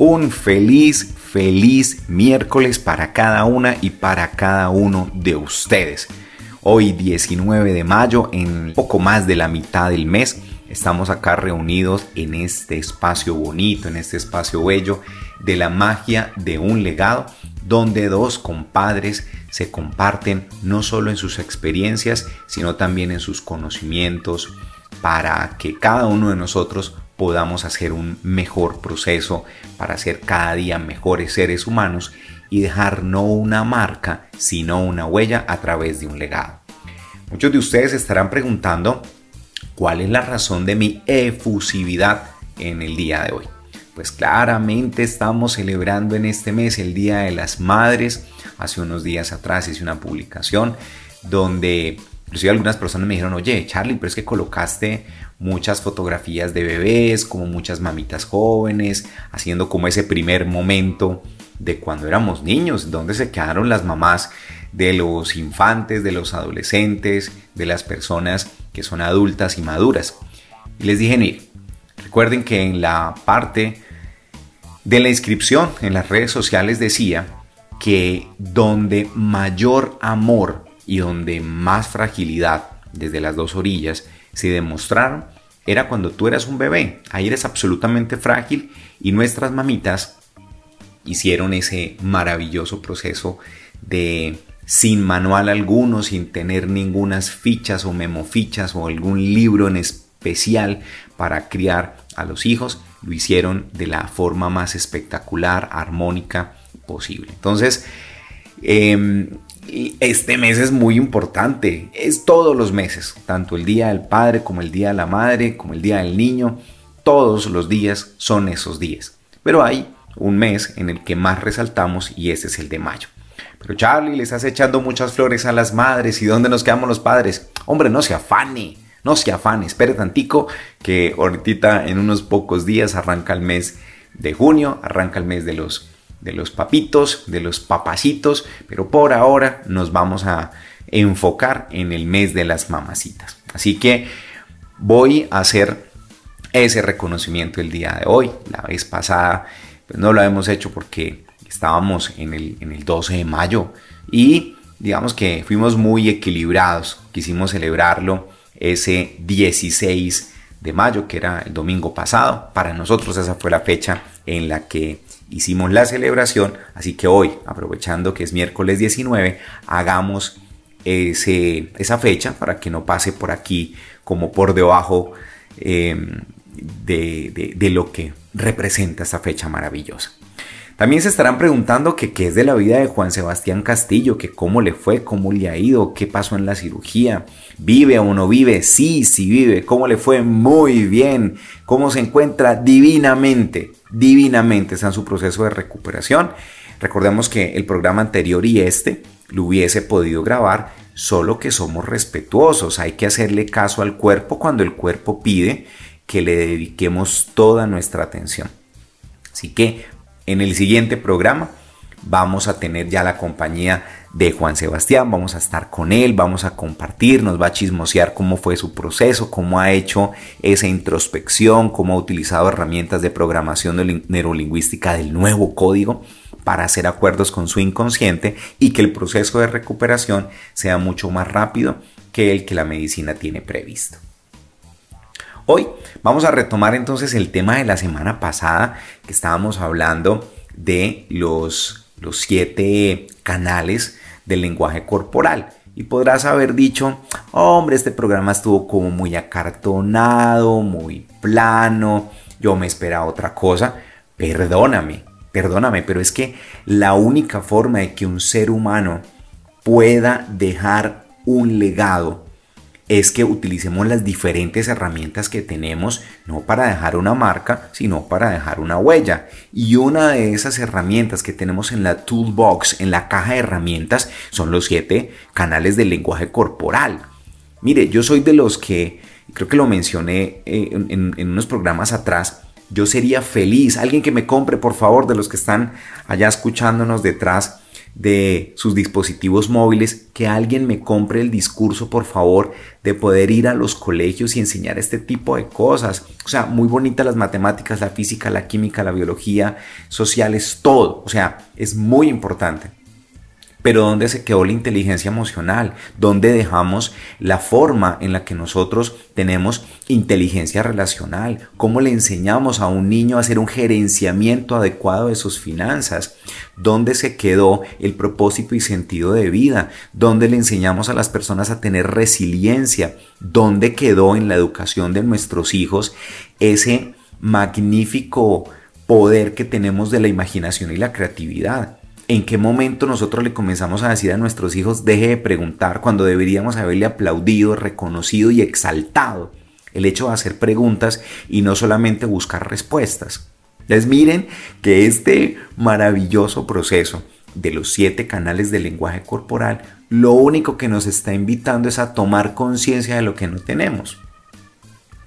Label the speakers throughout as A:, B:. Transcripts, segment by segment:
A: Un feliz, feliz miércoles para cada una y para cada uno de ustedes. Hoy 19 de mayo, en poco más de la mitad del mes, estamos acá reunidos en este espacio bonito, en este espacio bello de la magia de un legado, donde dos compadres se comparten no solo en sus experiencias, sino también en sus conocimientos, para que cada uno de nosotros podamos hacer un mejor proceso para ser cada día mejores seres humanos y dejar no una marca, sino una huella a través de un legado. Muchos de ustedes estarán preguntando cuál es la razón de mi efusividad en el día de hoy. Pues claramente estamos celebrando en este mes el Día de las Madres. Hace unos días atrás hice una publicación donde inclusive algunas personas me dijeron, oye Charlie, pero es que colocaste muchas fotografías de bebés, como muchas mamitas jóvenes, haciendo como ese primer momento de cuando éramos niños, donde se quedaron las mamás de los infantes, de los adolescentes, de las personas que son adultas y maduras. Y les dije, mire, recuerden que en la parte de la inscripción en las redes sociales decía que donde mayor amor y donde más fragilidad desde las dos orillas se demostraron era cuando tú eras un bebé. Ahí eres absolutamente frágil y nuestras mamitas hicieron ese maravilloso proceso de sin manual alguno, sin tener ninguna fichas o memofichas o algún libro en especial para criar a los hijos, lo hicieron de la forma más espectacular, armónica posible. Entonces, eh, este mes es muy importante, es todos los meses, tanto el Día del Padre como el Día de la Madre, como el Día del Niño, todos los días son esos días. Pero hay un mes en el que más resaltamos y ese es el de mayo. Pero Charlie, le estás echando muchas flores a las madres y ¿dónde nos quedamos los padres? Hombre, no se afane, no se afane, espere tantico que ahorita en unos pocos días arranca el mes de junio, arranca el mes de los de los papitos, de los papacitos, pero por ahora nos vamos a enfocar en el mes de las mamacitas. Así que voy a hacer ese reconocimiento el día de hoy. La vez pasada pues no lo hemos hecho porque estábamos en el, en el 12 de mayo y digamos que fuimos muy equilibrados. Quisimos celebrarlo ese 16 de mayo, que era el domingo pasado. Para nosotros esa fue la fecha en la que hicimos la celebración, así que hoy, aprovechando que es miércoles 19, hagamos ese, esa fecha para que no pase por aquí como por debajo em, de, de, lo que representa esta fecha maravillosa. También se estarán preguntando qué es de la vida de Juan Sebastián Castillo, que cómo le fue, cómo le ha ido, qué pasó en la cirugía, vive o no vive, sí, sí vive, cómo le fue muy bien, cómo se encuentra divinamente, divinamente, está en su proceso de recuperación. Recordemos que el programa anterior y este lo hubiese podido grabar, solo que somos respetuosos, hay que hacerle caso al cuerpo cuando el cuerpo pide que le dediquemos toda nuestra atención. Así que en el siguiente programa vamos a tener ya la compañía de Juan Sebastián, vamos a estar con él, vamos a compartir, nos va a chismosear cómo fue su proceso, cómo ha hecho esa introspección, cómo ha utilizado herramientas de programación neurolingüística del nuevo código para hacer acuerdos con su inconsciente y que el proceso de recuperación sea mucho más rápido que el que la medicina tiene previsto. Hoy vamos a retomar entonces el tema de la semana pasada que estábamos hablando de los, los siete canales del lenguaje corporal. Y podrás haber dicho, hombre, este programa estuvo como muy acartonado, muy plano, yo me esperaba otra cosa. Perdóname, perdóname, pero es que la única forma de que un ser humano pueda dejar un legado es que utilicemos las diferentes herramientas que tenemos, no para dejar una marca, sino para dejar una huella. Y una de esas herramientas que tenemos en la toolbox, en la caja de herramientas, son los siete canales del lenguaje corporal. Mire, yo soy de los que, creo que lo mencioné eh, en, en unos programas atrás, yo sería feliz. Alguien que me compre, por favor, de los que están allá escuchándonos detrás de sus dispositivos móviles, que alguien me compre el discurso, por favor, de poder ir a los colegios y enseñar este tipo de cosas. O sea, muy bonitas las matemáticas, la física, la química, la biología, sociales, todo. O sea, es muy importante. Pero ¿dónde se quedó la inteligencia emocional? ¿Dónde dejamos la forma en la que nosotros tenemos inteligencia relacional? ¿Cómo le enseñamos a un niño a hacer un gerenciamiento adecuado de sus finanzas? ¿Dónde se quedó el propósito y sentido de vida? ¿Dónde le enseñamos a las personas a tener resiliencia? ¿Dónde quedó en la educación de nuestros hijos ese magnífico poder que tenemos de la imaginación y la creatividad? ¿En qué momento nosotros le comenzamos a decir a nuestros hijos deje de preguntar cuando deberíamos haberle aplaudido, reconocido y exaltado el hecho de hacer preguntas y no solamente buscar respuestas? Les miren que este maravilloso proceso de los siete canales del lenguaje corporal lo único que nos está invitando es a tomar conciencia de lo que no tenemos.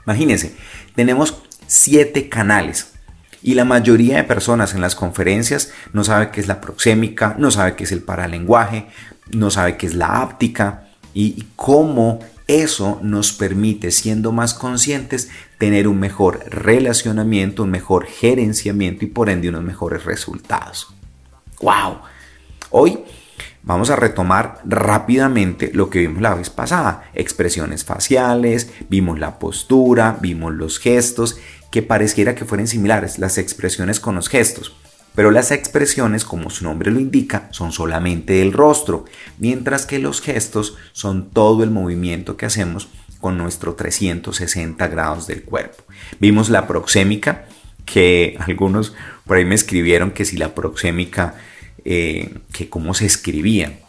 A: Imagínense, tenemos siete canales y la mayoría de personas en las conferencias no sabe qué es la proxémica, no sabe qué es el paralenguaje, no sabe qué es la áptica y cómo eso nos permite, siendo más conscientes, tener un mejor relacionamiento, un mejor gerenciamiento y por ende unos mejores resultados. ¡Wow! Hoy vamos a retomar rápidamente lo que vimos la vez pasada. Expresiones faciales, vimos la postura, vimos los gestos que pareciera que fueran similares las expresiones con los gestos. Pero las expresiones, como su nombre lo indica, son solamente el rostro, mientras que los gestos son todo el movimiento que hacemos con nuestro 360 grados del cuerpo. Vimos la proxémica, que algunos por ahí me escribieron que si la proxémica, eh, que cómo se escribía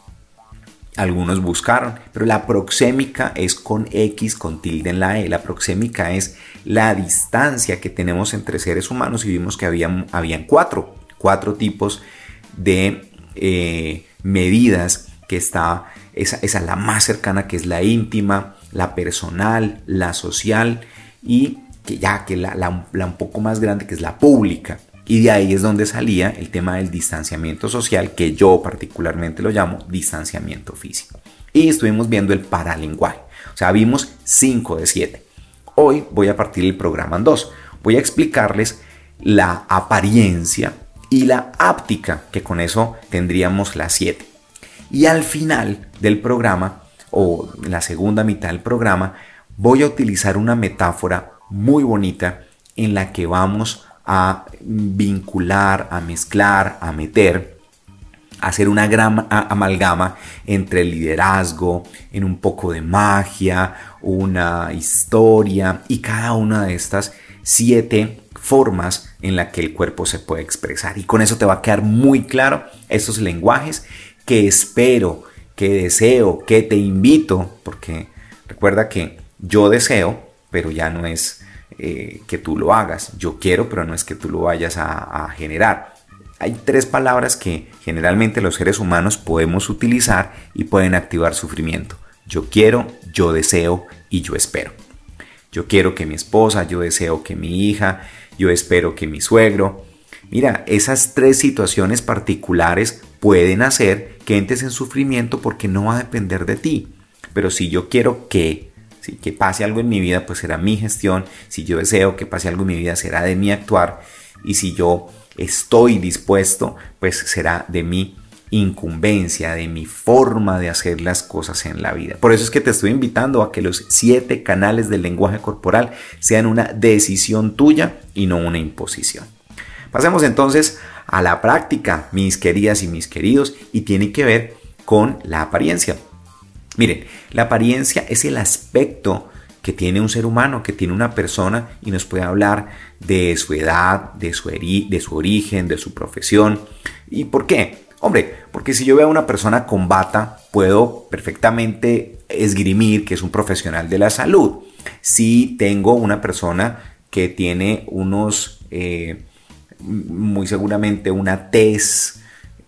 A: algunos buscaron, pero la proxémica es con X, con tilde en la E. La proxémica es la distancia que tenemos entre seres humanos y vimos que habían, cuatro, cuatro tipos de eh, medidas que está, esa, es la más cercana que es la íntima, la personal, la social y que ya que la, la un poco más grande que es la pública. Y de ahí es donde salía el tema del distanciamiento social, que yo particularmente lo llamo distanciamiento físico. Y estuvimos viendo el paralenguaje. O sea, vimos 5 de 7. Hoy voy a partir el programa en dos. Voy a explicarles la apariencia y la áptica, que con eso tendríamos las 7. Y al final del programa, o la segunda mitad del programa, voy a utilizar una metáfora muy bonita en la que vamos a vincular, a mezclar, a meter, a hacer una gran amalgama entre el liderazgo, en un poco de magia, una historia y cada una de estas siete formas en la que el cuerpo se puede expresar. Y con eso te va a quedar muy claro estos lenguajes que espero, que deseo, que te invito, porque recuerda que yo deseo, pero ya no es eh, que tú lo hagas. Yo quiero, pero no es que tú lo vayas a, generar. Hay tres palabras que generalmente los seres humanos podemos utilizar y pueden activar sufrimiento. Yo quiero, yo deseo y yo espero. Yo quiero que mi esposa, yo deseo que mi hija, yo espero que mi suegro. Mira, esas tres situaciones particulares pueden hacer que entres en sufrimiento porque no va a depender de ti. Pero si yo quiero que si que pase algo en mi vida, pues será mi gestión. Si yo deseo que pase algo en mi vida, será de mi actuar. Y si yo estoy dispuesto, pues será de mi incumbencia, de mi forma de hacer las cosas en la vida. Por eso es que te estoy invitando a que los siete canales del lenguaje corporal sean una decisión tuya y no una imposición. Pasemos entonces a la práctica, mis queridas y mis queridos, y tiene que ver con la apariencia. Miren, la apariencia es el aspecto que tiene un ser humano, que tiene una persona y nos puede hablar de su edad, de su, de su origen, de su profesión. ¿Y por qué? Hombre, porque si yo veo a una persona con bata, puedo perfectamente esgrimir que es un profesional de la salud. Si tengo una persona que tiene unos, eh, muy seguramente una tez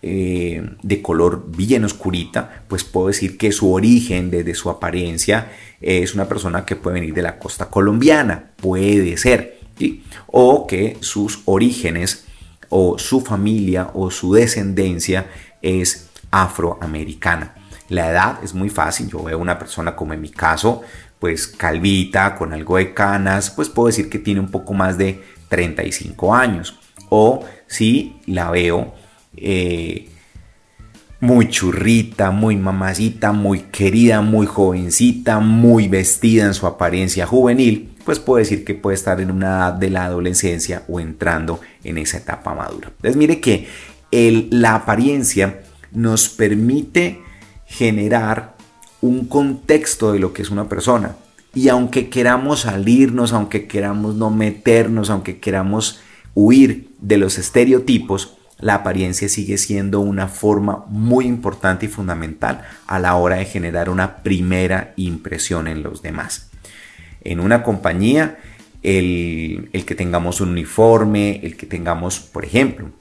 A: eh, de color bien oscurita, pues puedo decir que su origen, desde su apariencia, es una persona que puede venir de la costa colombiana, puede ser, o que sus orígenes o su familia o su descendencia es afroamericana. La edad es muy fácil, yo veo una persona como en mi caso, pues calvita, con algo de canas, pues puedo decir que tiene un poco más de 35 años. O si la veo eh, muy churrita, muy mamacita, muy querida, muy jovencita, muy vestida en su apariencia juvenil, pues puedo decir que puede estar en una edad de la adolescencia o entrando en esa etapa madura. Entonces mire que la apariencia nos permite generar un contexto de lo que es una persona. Y aunque queramos salirnos, aunque queramos no meternos, aunque queramos huir de los estereotipos, la apariencia sigue siendo una forma muy importante y fundamental a la hora de generar una primera impresión en los demás. En una compañía, el, que tengamos un uniforme, el que tengamos, por ejemplo,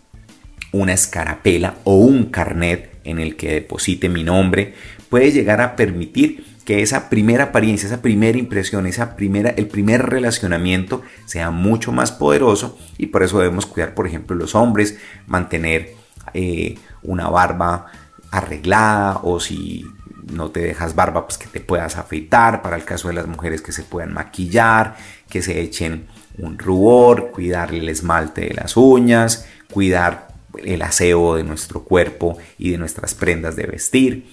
A: una escarapela o un carnet en el que deposite mi nombre, puede llegar a permitir que esa primera apariencia, esa primera impresión, esa primera, el primer relacionamiento sea mucho más poderoso y por eso debemos cuidar, por ejemplo, los hombres, mantener eh, una barba arreglada o si no te dejas barba, pues que te puedas afeitar, para el caso de las mujeres que se puedan maquillar, que se echen un rubor, cuidar el esmalte de las uñas, cuidar el aseo de nuestro cuerpo y de nuestras prendas de vestir.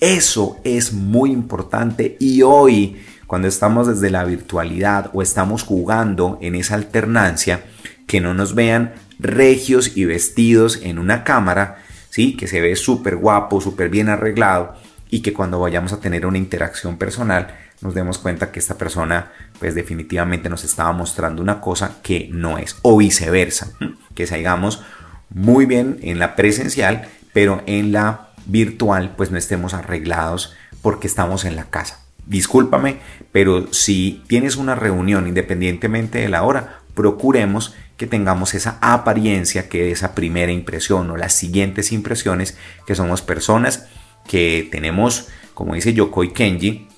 A: Eso es muy importante y hoy, cuando estamos desde la virtualidad o estamos jugando en esa alternancia, que no nos vean regios y vestidos en una cámara, ¿sí? que se ve súper guapo, súper bien arreglado y que cuando vayamos a tener una interacción personal nos demos cuenta que esta persona pues definitivamente nos estaba mostrando una cosa que no es o viceversa, que salgamos muy bien en la presencial pero en la virtual pues no estemos arreglados porque estamos en la casa. Discúlpame, pero si tienes una reunión independientemente de la hora, procuremos que tengamos esa apariencia que esa primera impresión o las siguientes impresiones que somos personas que tenemos, como dice Yokoi Kenji,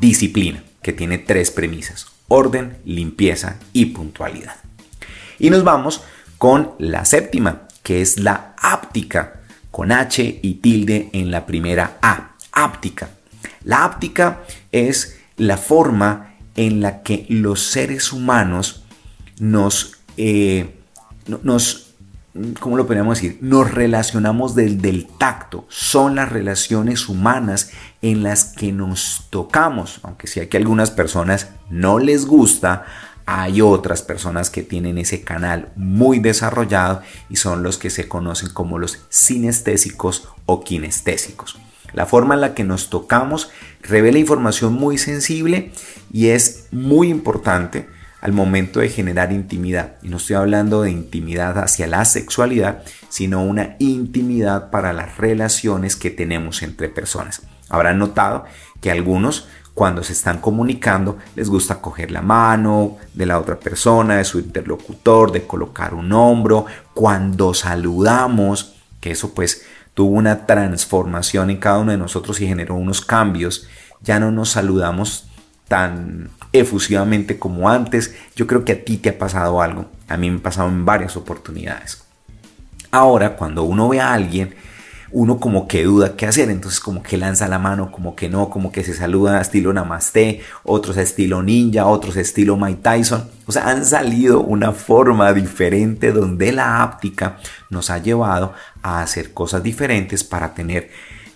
A: disciplina, que tiene tres premisas, orden, limpieza y puntualidad. Y nos vamos con la séptima, que es la áptica con H y tilde en la primera A, áptica. La áptica es la forma en la que los seres humanos nos, eh, nos ¿cómo lo podríamos decir? Nos relacionamos desde el tacto. Son las relaciones humanas en las que nos tocamos. Aunque sí que algunas personas no les gusta, hay otras personas que tienen ese canal muy desarrollado y son los que se conocen como los sinestésicos o kinestésicos. La forma en la que nos tocamos revela información muy sensible y es muy importante al momento de generar intimidad. Y no estoy hablando de intimidad hacia la sexualidad, sino una intimidad para las relaciones que tenemos entre personas. Habrán notado que algunos cuando se están comunicando les gusta coger la mano de la otra persona, de su interlocutor, de colocar un hombro. Cuando saludamos, que eso pues tuvo una transformación en cada uno de nosotros y generó unos cambios, ya no nos saludamos tan efusivamente como antes. Yo creo que a ti te ha pasado algo. A mí me ha pasado en varias oportunidades. Ahora, cuando uno ve a alguien uno como que duda qué hacer, entonces como que lanza la mano, como que no, como que se saluda estilo Namaste, otros estilo Ninja, otros estilo Mike Tyson. O sea, han salido una forma diferente donde la áptica nos ha llevado a hacer cosas diferentes para tener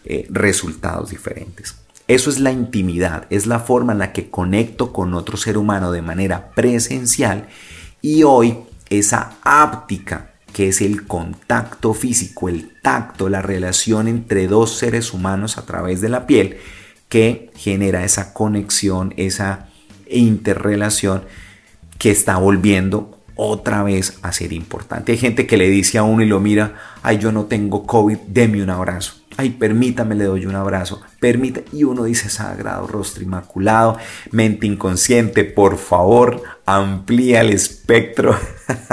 A: eh, resultados diferentes. Eso es la intimidad, es la forma en la que conecto con otro ser humano de manera presencial y hoy esa áptica que es el contacto físico, el tacto, la relación entre dos seres humanos a través de la piel, que genera esa conexión, esa interrelación que está volviendo otra vez a ser importante. Hay gente que le dice a uno y lo mira, ay, yo no tengo COVID, deme un abrazo. Ay, permítame, le doy un abrazo. Permite. Y uno dice, sagrado rostro inmaculado, mente inconsciente, por favor, amplía el espectro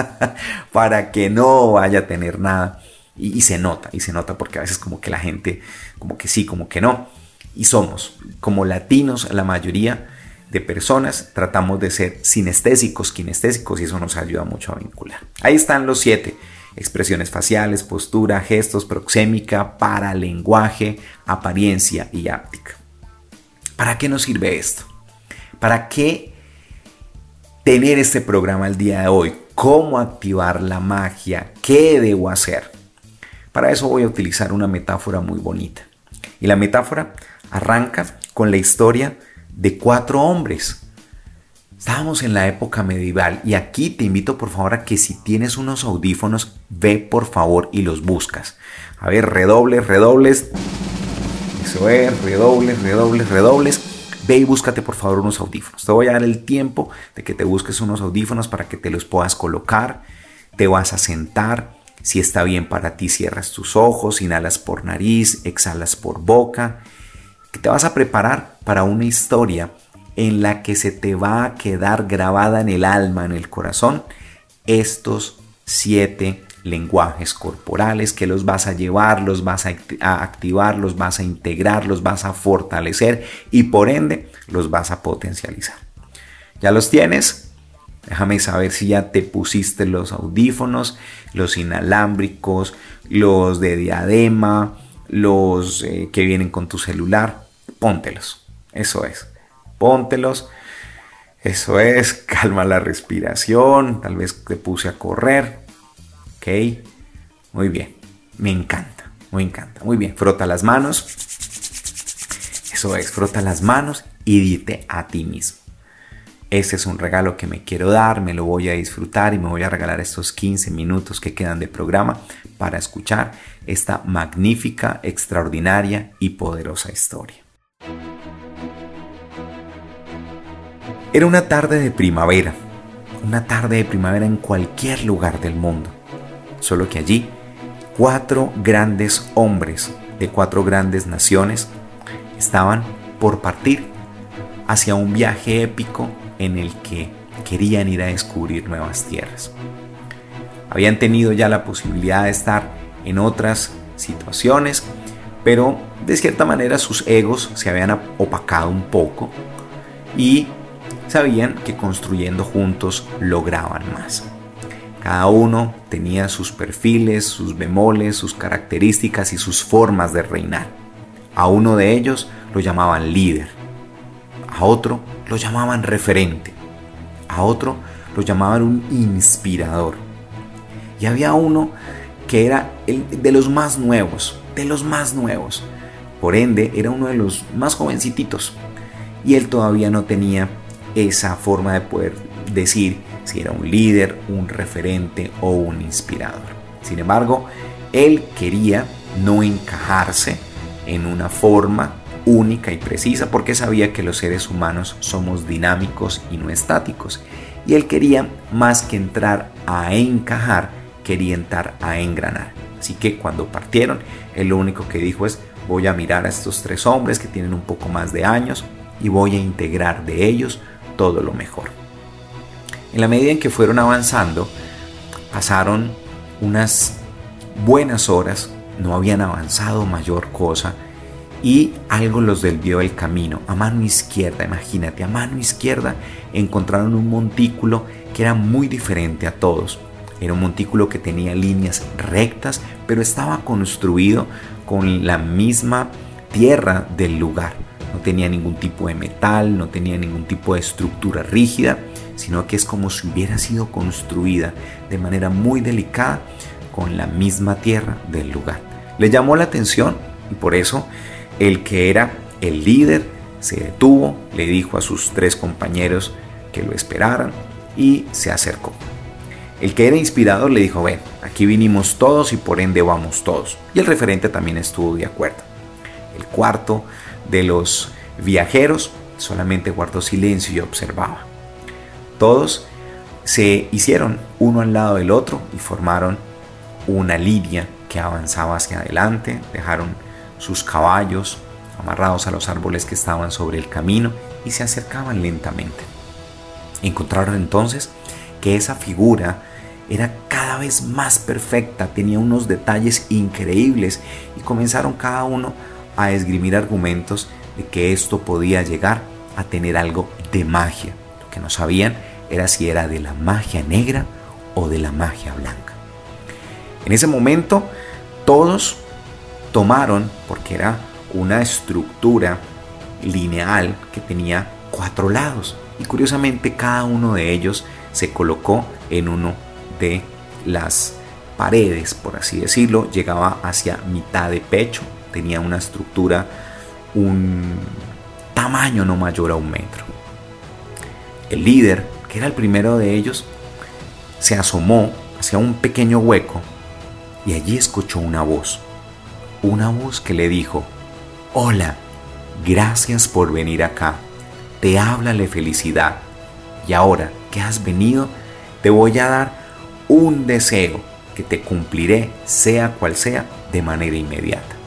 A: para que no vaya a tener nada. Y, y, se nota, y se nota porque a veces como que la gente, como que sí, como que no. Y somos, como latinos, la mayoría, de personas, tratamos de ser sinestésicos, kinestésicos y eso nos ayuda mucho a vincular. Ahí están los siete. Expresiones faciales, postura, gestos, proxémica, paralenguaje, apariencia y áptica. ¿Para qué nos sirve esto? ¿Para qué tener este programa el día de hoy? ¿Cómo activar la magia? ¿Qué debo hacer? Para eso voy a utilizar una metáfora muy bonita. Y la metáfora arranca con la historia de cuatro hombres. Estábamos en la época medieval y aquí te invito por favor a que si tienes unos audífonos, ve por favor y los buscas. A ver, redobles, redobles. Eso es, redobles, redobles, redobles. Ve y búscate por favor unos audífonos. Te voy a dar el tiempo de que te busques unos audífonos para que te los puedas colocar. Te vas a sentar. Si está bien para ti, cierras tus ojos, inhalas por nariz, exhalas por boca te vas a preparar para una historia en la que se te va a quedar grabada en el alma, en el corazón, estos siete lenguajes corporales que los vas a llevar, los vas a activar, los vas a integrar, los vas a fortalecer y por ende los vas a potencializar. ¿Ya los tienes? Déjame saber si ya te pusiste los audífonos, los inalámbricos, los de diadema, los eh, que vienen con tu celular, póntelos. Eso es. Póntelos. Eso es. Calma la respiración. Tal vez te puse a correr. Ok. Muy bien. Me encanta. Me encanta. Muy bien. Frota las manos. Eso es. Frota las manos y dite a ti mismo. Este es un regalo que me quiero dar, me lo voy a disfrutar y me voy a regalar estos 15 minutos que quedan de programa para escuchar esta magnífica, extraordinaria y poderosa historia. Era una tarde de primavera, una tarde de primavera en cualquier lugar del mundo, solo que allí cuatro grandes hombres de cuatro grandes naciones estaban por partir hacia un viaje épico en el que querían ir a descubrir nuevas tierras. Habían tenido ya la posibilidad de estar en otras situaciones, pero de cierta manera sus egos se habían opacado un poco y sabían que construyendo juntos lograban más. Cada uno tenía sus perfiles, sus bemoles, sus características y sus formas de reinar. A uno de ellos lo llamaban líder, a otro lo llamaban referente, a otro lo llamaban un inspirador. Y había uno que era el de los más nuevos, de los más nuevos. Por ende, era uno de los más jovencititos. Y él todavía no tenía esa forma de poder decir si era un líder, un referente o un inspirador. Sin embargo, él quería no encajarse en una forma única y precisa porque sabía que los seres humanos somos dinámicos y no estáticos. Y él quería más que entrar a encajar, quería entrar a engranar. Así que cuando partieron, él lo único que dijo es, voy a mirar a estos tres hombres que tienen un poco más de años y voy a integrar de ellos todo lo mejor. En la medida en que fueron avanzando, pasaron unas buenas horas, no habían avanzado mayor cosa, y algo los desvió el camino. A mano izquierda, imagínate, a mano izquierda encontraron un montículo que era muy diferente a todos. Era un montículo que tenía líneas rectas, pero estaba construido con la misma tierra del lugar. No tenía ningún tipo de metal, no tenía ningún tipo de estructura rígida, sino que es como si hubiera sido construida de manera muy delicada con la misma tierra del lugar. Le llamó la atención y por eso el que era el líder se detuvo, le dijo a sus tres compañeros que lo esperaran y se acercó. El que era inspirador le dijo, ven, aquí vinimos todos y por ende vamos todos. Y el referente también estuvo de acuerdo. El cuarto de los viajeros solamente guardó silencio y observaba. Todos se hicieron uno al lado del otro y formaron una línea que avanzaba hacia adelante, dejaron sus caballos amarrados a los árboles que estaban sobre el camino y se acercaban lentamente. Encontraron entonces que esa figura era cada vez más perfecta, tenía unos detalles increíbles y comenzaron cada uno a esgrimir argumentos de que esto podía llegar a tener algo de magia. Lo que no sabían era si era de la magia negra o de la magia blanca. En ese momento todos tomaron, porque era una estructura lineal que tenía cuatro lados, y curiosamente cada uno de ellos se colocó en uno de las paredes, por así decirlo, llegaba hacia mitad de pecho, tenía una estructura, un tamaño no mayor a un metro. El líder, que era el primero de ellos, se asomó hacia un pequeño hueco y allí escuchó una voz, una voz que le dijo, Hola, gracias por venir acá, te habla la felicidad y ahora que has venido, te voy a dar un deseo que te cumpliré, sea cual sea, de manera inmediata.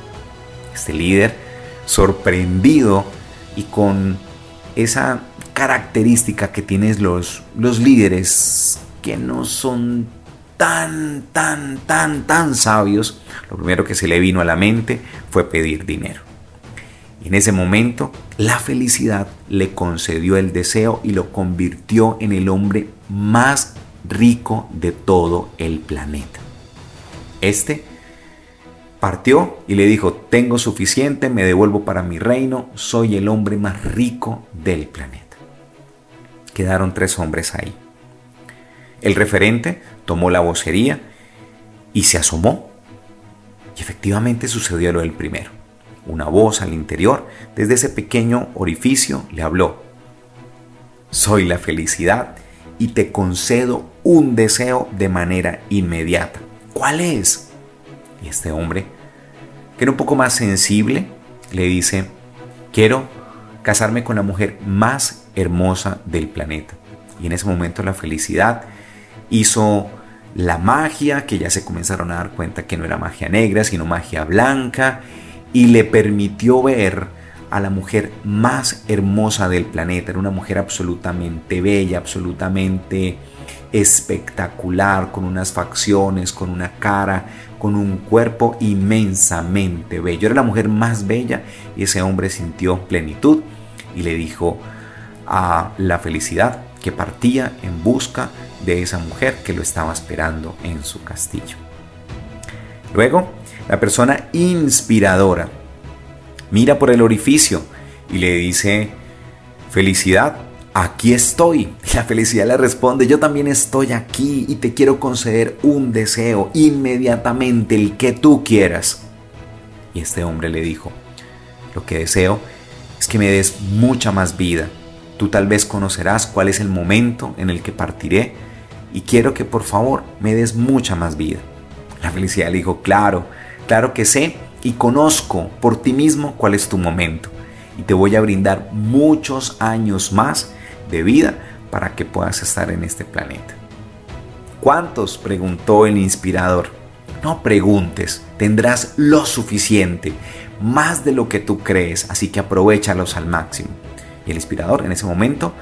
A: Este líder, sorprendido y con esa característica que tienen los, los líderes que no son tan, tan, tan, tan sabios, lo primero que se le vino a la mente fue pedir dinero. Y en ese momento, la felicidad le concedió el deseo y lo convirtió en el hombre más rico de todo el planeta. Este partió y le dijo, tengo suficiente, me devuelvo para mi reino, soy el hombre más rico del planeta. Quedaron tres hombres ahí. El referente tomó la vocería y se asomó. Y efectivamente sucedió lo del primero. Una voz al interior, desde ese pequeño orificio, le habló. Soy la felicidad y te concedo un deseo de manera inmediata. ¿Cuál es? Y este hombre, que era un poco más sensible, le dice, quiero casarme con la mujer más hermosa del planeta. Y en ese momento la felicidad hizo la magia, que ya se comenzaron a dar cuenta que no era magia negra, sino magia blanca, y le permitió ver a la mujer más hermosa del planeta. Era una mujer absolutamente bella, absolutamente espectacular, con unas facciones, con una cara, con un cuerpo inmensamente bello. Era la mujer más bella y ese hombre sintió plenitud y le dijo a la felicidad que partía en busca de esa mujer que lo estaba esperando en su castillo. Luego, la persona inspiradora mira por el orificio y le dice, felicidad, aquí estoy. La felicidad le responde, yo también estoy aquí y te quiero conceder un deseo inmediatamente, el que tú quieras. Y este hombre le dijo, lo que deseo es que me des mucha más vida. Tú tal vez conocerás cuál es el momento en el que partiré y quiero que por favor me des mucha más vida. La felicidad le dijo, claro, claro que sé y conozco por ti mismo cuál es tu momento. Y te voy a brindar muchos años más de vida para que puedas estar en este planeta. ¿Cuántos? preguntó el inspirador. No preguntes, tendrás lo suficiente, más de lo que tú crees, así que aprovechalos al máximo. Y el inspirador en ese momento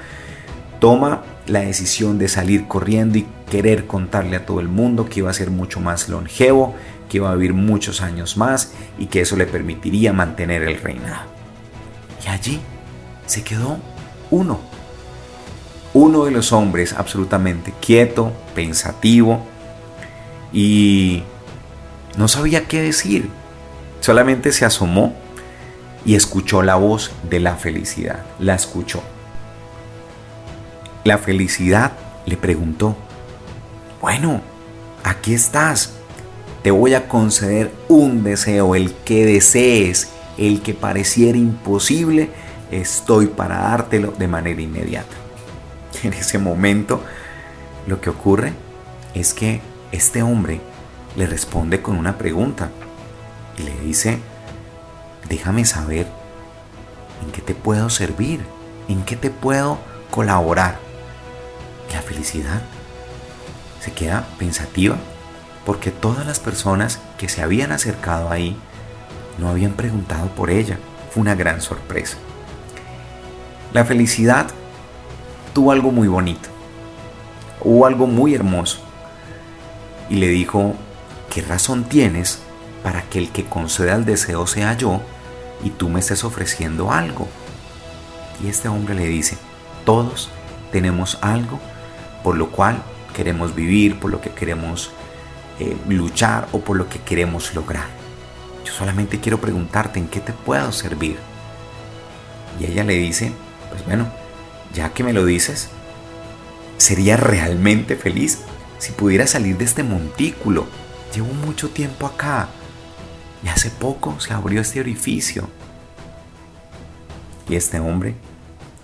A: toma la decisión de salir corriendo y querer contarle a todo el mundo que iba a ser mucho más longevo, que iba a vivir muchos años más y que eso le permitiría mantener el reinado. Y allí se quedó uno. Uno de los hombres absolutamente quieto, pensativo y no sabía qué decir. Solamente se asomó y escuchó la voz de la felicidad. La escuchó. La felicidad le preguntó, bueno, aquí estás, te voy a conceder un deseo, el que desees, el que pareciera imposible, estoy para dártelo de manera inmediata. En ese momento, lo que ocurre es que este hombre le responde con una pregunta y le dice, déjame saber en qué te puedo servir, en qué te puedo colaborar. La felicidad se queda pensativa porque todas las personas que se habían acercado ahí no habían preguntado por ella. Fue una gran sorpresa. La felicidad tuvo algo muy bonito, hubo algo muy hermoso. Y le dijo, ¿qué razón tienes para que el que conceda el deseo sea yo y tú me estés ofreciendo algo? Y este hombre le dice, todos tenemos algo por lo cual queremos vivir, por lo que queremos eh, luchar o por lo que queremos lograr. Yo solamente quiero preguntarte en qué te puedo servir. Y ella le dice, pues bueno, ya que me lo dices, sería realmente feliz si pudiera salir de este montículo. Llevo mucho tiempo acá y hace poco se abrió este orificio. Y este hombre,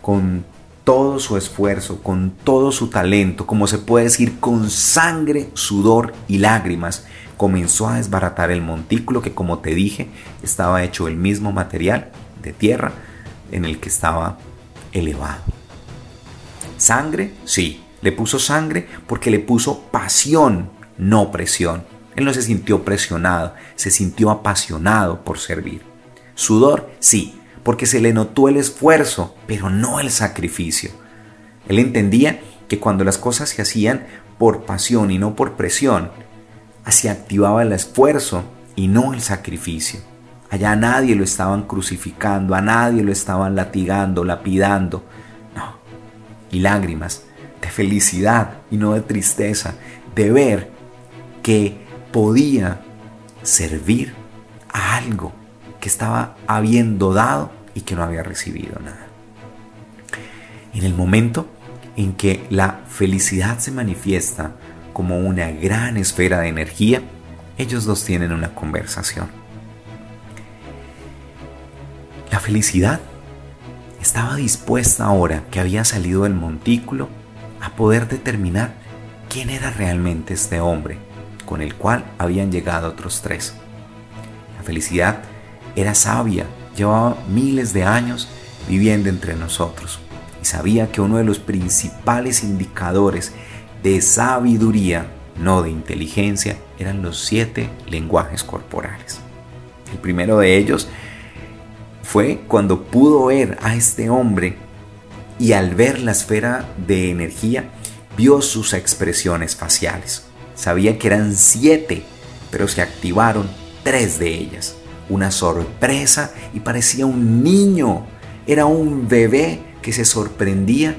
A: con todo su esfuerzo, con todo su talento, como se puede decir, con sangre, sudor y lágrimas, comenzó a desbaratar el montículo que, como te dije, estaba hecho del mismo material de tierra en el que estaba elevado. ¿Sangre? Sí, le puso sangre porque le puso pasión, no presión. Él no se sintió presionado, se sintió apasionado por servir. Sudor, sí, porque se le notó el esfuerzo, pero no el sacrificio. Él entendía que cuando las cosas se hacían por pasión y no por presión, así activaba el esfuerzo y no el sacrificio. Allá a nadie lo estaban crucificando, a nadie lo estaban latigando, lapidando. Y lágrimas de felicidad y no de tristeza, de ver que podía servir a algo que estaba habiendo dado y que no había recibido nada. En el momento en que la felicidad se manifiesta como una gran esfera de energía, ellos dos tienen una conversación. La felicidad estaba dispuesta ahora que había salido del montículo a poder determinar quién era realmente este hombre con el cual habían llegado otros tres. La felicidad era sabia llevaba miles de años viviendo entre nosotros y sabía que uno de los principales indicadores de sabiduría, no de inteligencia, eran los siete lenguajes corporales. El primero de ellos fue cuando pudo ver a este hombre y al ver la esfera de energía, vio sus expresiones faciales. Sabía que eran siete, pero se activaron tres de ellas una sorpresa y parecía un niño. Era un bebé que se sorprendía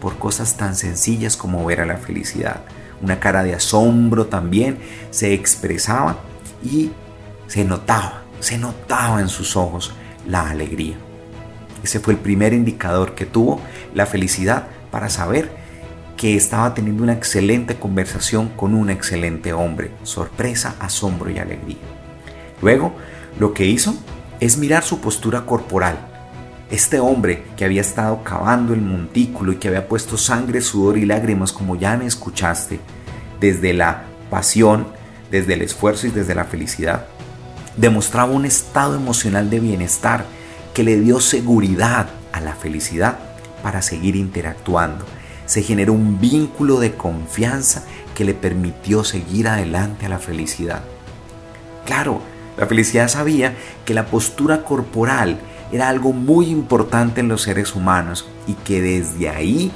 A: por cosas tan sencillas como ver a la felicidad. Una cara de asombro también se expresaba y se notaba, se notaba en sus ojos la alegría. Ese fue el primer indicador que tuvo la felicidad para saber que estaba teniendo una excelente conversación con un excelente hombre. Sorpresa, asombro y alegría. Luego lo que hizo es mirar su postura corporal. Este hombre que había estado cavando el montículo y que había puesto sangre, sudor y lágrimas, como ya me escuchaste, desde la pasión, desde el esfuerzo y desde la felicidad, demostraba un estado emocional de bienestar que le dio seguridad a la felicidad para seguir interactuando. Se generó un vínculo de confianza que le permitió seguir adelante a la felicidad. Claro, la felicidad sabía que la postura corporal era algo muy importante en los seres humanos y que desde ahí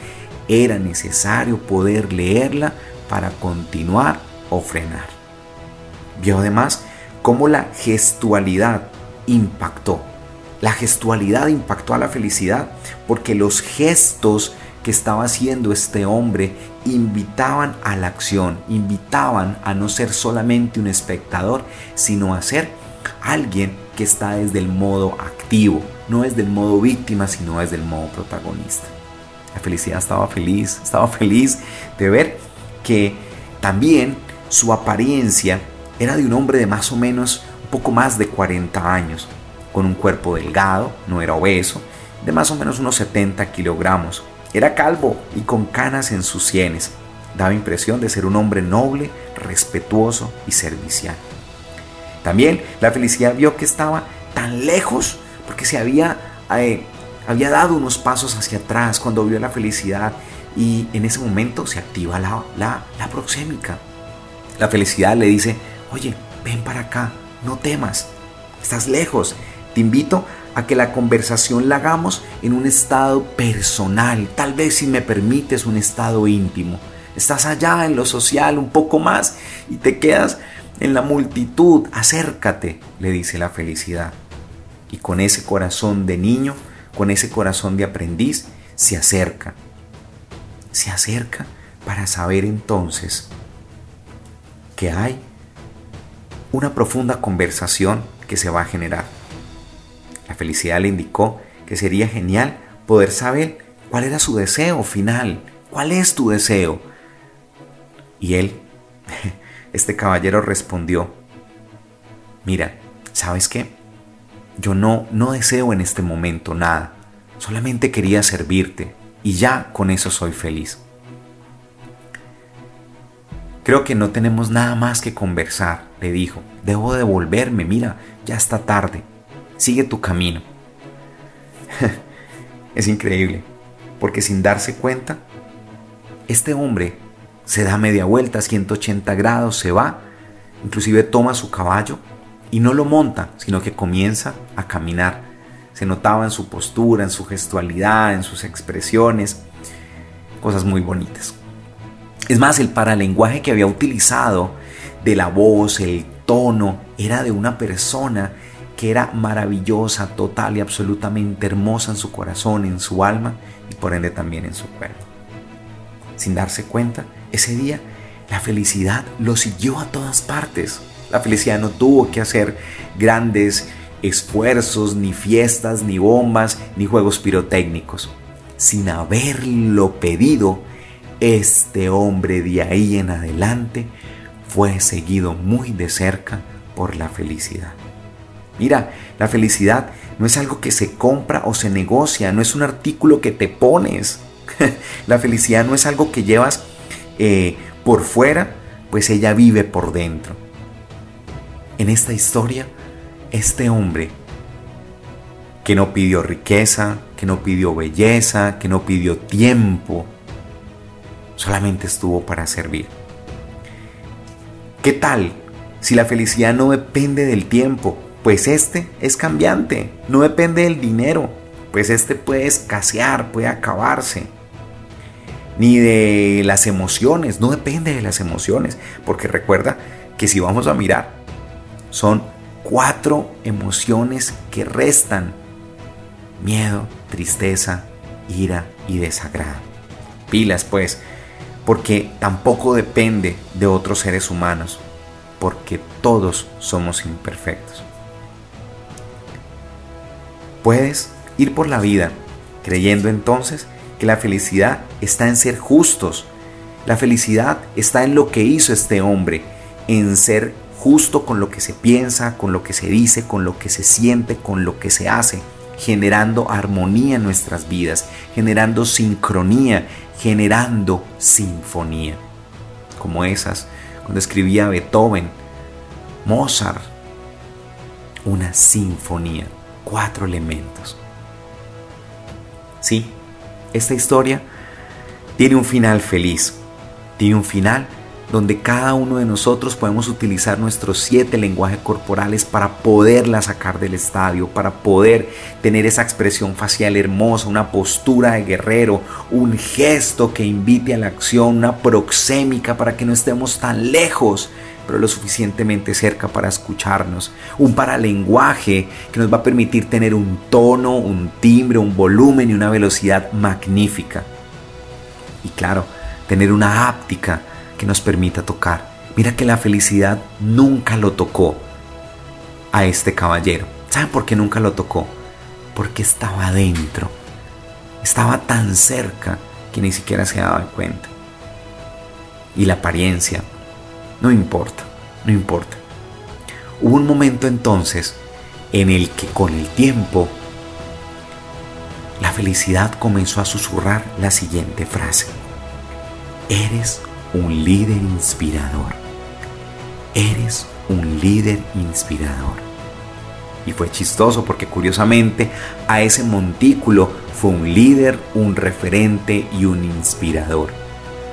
A: era necesario poder leerla para continuar o frenar. Vio además cómo la gestualidad impactó. La gestualidad impactó a la felicidad porque los gestos que estaba haciendo este hombre invitaban a la acción, invitaban a no ser solamente un espectador, sino a ser alguien que está desde el modo activo, no es del modo víctima, sino desde el modo protagonista. La felicidad estaba feliz, estaba feliz de ver que también su apariencia era de un hombre de más o menos un poco más de 40 años, con un cuerpo delgado, no era obeso, de más o menos unos 70 kilogramos, era calvo y con canas en sus sienes. Daba impresión de ser un hombre noble, respetuoso y servicial. También la felicidad vio que estaba tan lejos porque se había, eh, había dado unos pasos hacia atrás cuando vio la felicidad y en ese momento se activa la, la, la proxémica. La felicidad le dice, oye, ven para acá, no temas, estás lejos, te invito a que la conversación la hagamos en un estado personal, tal vez si me permites un estado íntimo. Estás allá en lo social un poco más y te quedas en la multitud. Acércate, le dice la felicidad. Y con ese corazón de niño, con ese corazón de aprendiz, se acerca. Se acerca para saber entonces que hay una profunda conversación que se va a generar. La felicidad le indicó que sería genial poder saber cuál era su deseo final, cuál es tu deseo. Y él, este caballero respondió, mira, ¿sabes qué? Yo no, no deseo en este momento nada, solamente quería servirte y ya con eso soy feliz. Creo que no tenemos nada más que conversar, le dijo. Debo devolverme, mira, ya está tarde sigue tu camino. es increíble, porque sin darse cuenta, este hombre se da media vuelta, 180 grados, se va, inclusive toma su caballo y no lo monta, sino que comienza a caminar. Se notaba en su postura, en su gestualidad, en sus expresiones, cosas muy bonitas. Es más, el paralenguaje que había utilizado de la voz, el tono, era de una persona que era maravillosa, total y absolutamente hermosa en su corazón, en su alma y por ende también en su cuerpo. Sin darse cuenta, ese día la felicidad lo siguió a todas partes. La felicidad no tuvo que hacer grandes esfuerzos, ni fiestas, ni bombas, ni juegos pirotécnicos. Sin haberlo pedido, este hombre de ahí en adelante fue seguido muy de cerca por la felicidad. Mira, la felicidad no es algo que se compra o se negocia, no es un artículo que te pones. la felicidad no es algo que llevas eh, por fuera, pues ella vive por dentro. En esta historia, este hombre que no pidió riqueza, que no pidió belleza, que no pidió tiempo, solamente estuvo para servir. ¿Qué tal si la felicidad no depende del tiempo, pues este es cambiante, no depende del dinero, pues este puede escasear, puede acabarse. Ni de las emociones, no depende de las emociones, porque recuerda que si vamos a mirar, son cuatro emociones que restan. Miedo, tristeza, ira y desagrado. Pilas pues, porque tampoco depende de otros seres humanos, porque todos somos imperfectos. Puedes ir por la vida creyendo entonces que la felicidad está en ser justos. La felicidad está en lo que hizo este hombre, en ser justo con lo que se piensa, con lo que se dice, con lo que se siente, con lo que se hace, generando armonía en nuestras vidas, generando sincronía, generando sinfonía. Como esas, cuando escribía Beethoven, Mozart, una sinfonía cuatro elementos. Sí, esta historia tiene un final feliz, tiene un final donde cada uno de nosotros podemos utilizar nuestros siete lenguajes corporales para poderla sacar del estadio, para poder tener esa expresión facial hermosa, una postura de guerrero, un gesto que invite a la acción, una proxémica para que no estemos tan lejos pero lo suficientemente cerca para escucharnos. Un paralenguaje que nos va a permitir tener un tono, un timbre, un volumen y una velocidad magnífica. Y claro, tener una áptica que nos permita tocar. Mira que la felicidad nunca lo tocó a este caballero. ¿Saben por qué nunca lo tocó? Porque estaba adentro. Estaba tan cerca que ni siquiera se daba cuenta. Y la apariencia, no importa, no importa. Hubo un momento entonces en el que con el tiempo la felicidad comenzó a susurrar la siguiente frase. Eres un líder inspirador. Eres un líder inspirador. Y fue chistoso porque curiosamente a ese montículo fue un líder, un referente y un inspirador.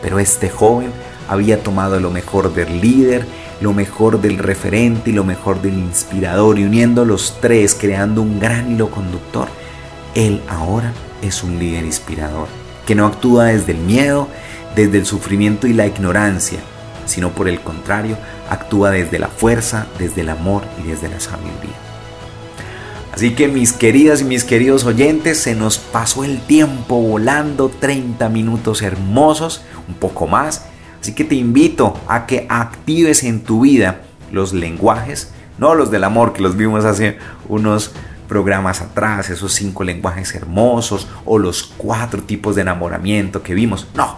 A: Pero este joven había tomado lo mejor del líder, lo mejor del referente y lo mejor del inspirador y uniendo los tres creando un gran hilo conductor. Él ahora es un líder inspirador, que no actúa desde el miedo, desde el sufrimiento y la ignorancia, sino por el contrario, actúa desde la fuerza, desde el amor y desde la sabiduría. Así que mis queridas y mis queridos oyentes, se nos pasó el tiempo volando 30 minutos hermosos, un poco más. Así que te invito a que actives en tu vida los lenguajes, no los del amor que los vimos hace unos programas atrás, esos cinco lenguajes hermosos o los cuatro tipos de enamoramiento que vimos. No,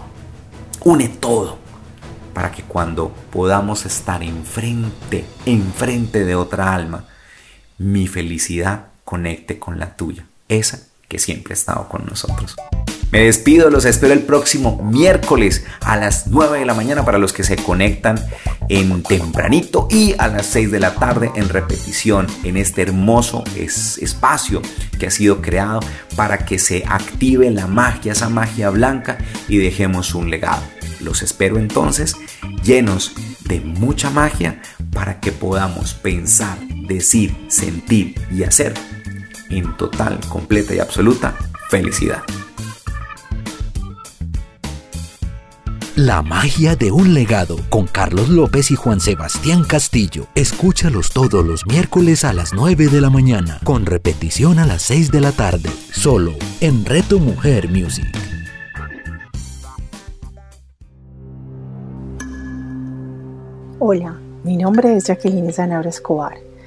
A: une todo para que cuando podamos estar enfrente, enfrente de otra alma, mi felicidad conecte con la tuya, esa que siempre ha estado con nosotros. Me despido, los espero el próximo miércoles a las 9 de la mañana para los que se conectan en tempranito y a las 6 de la tarde en repetición en este hermoso espacio que ha sido creado para que se active la magia, esa magia blanca y dejemos un legado. Los espero entonces llenos de mucha magia para que podamos pensar, decir, sentir y hacer en total, completa y absoluta felicidad.
B: La magia de un legado con Carlos López y Juan Sebastián Castillo. Escúchalos todos los miércoles a las 9 de la mañana, con repetición a las 6 de la tarde, solo en Reto Mujer Music.
C: Hola, mi nombre es Jacqueline Zanabra Escobar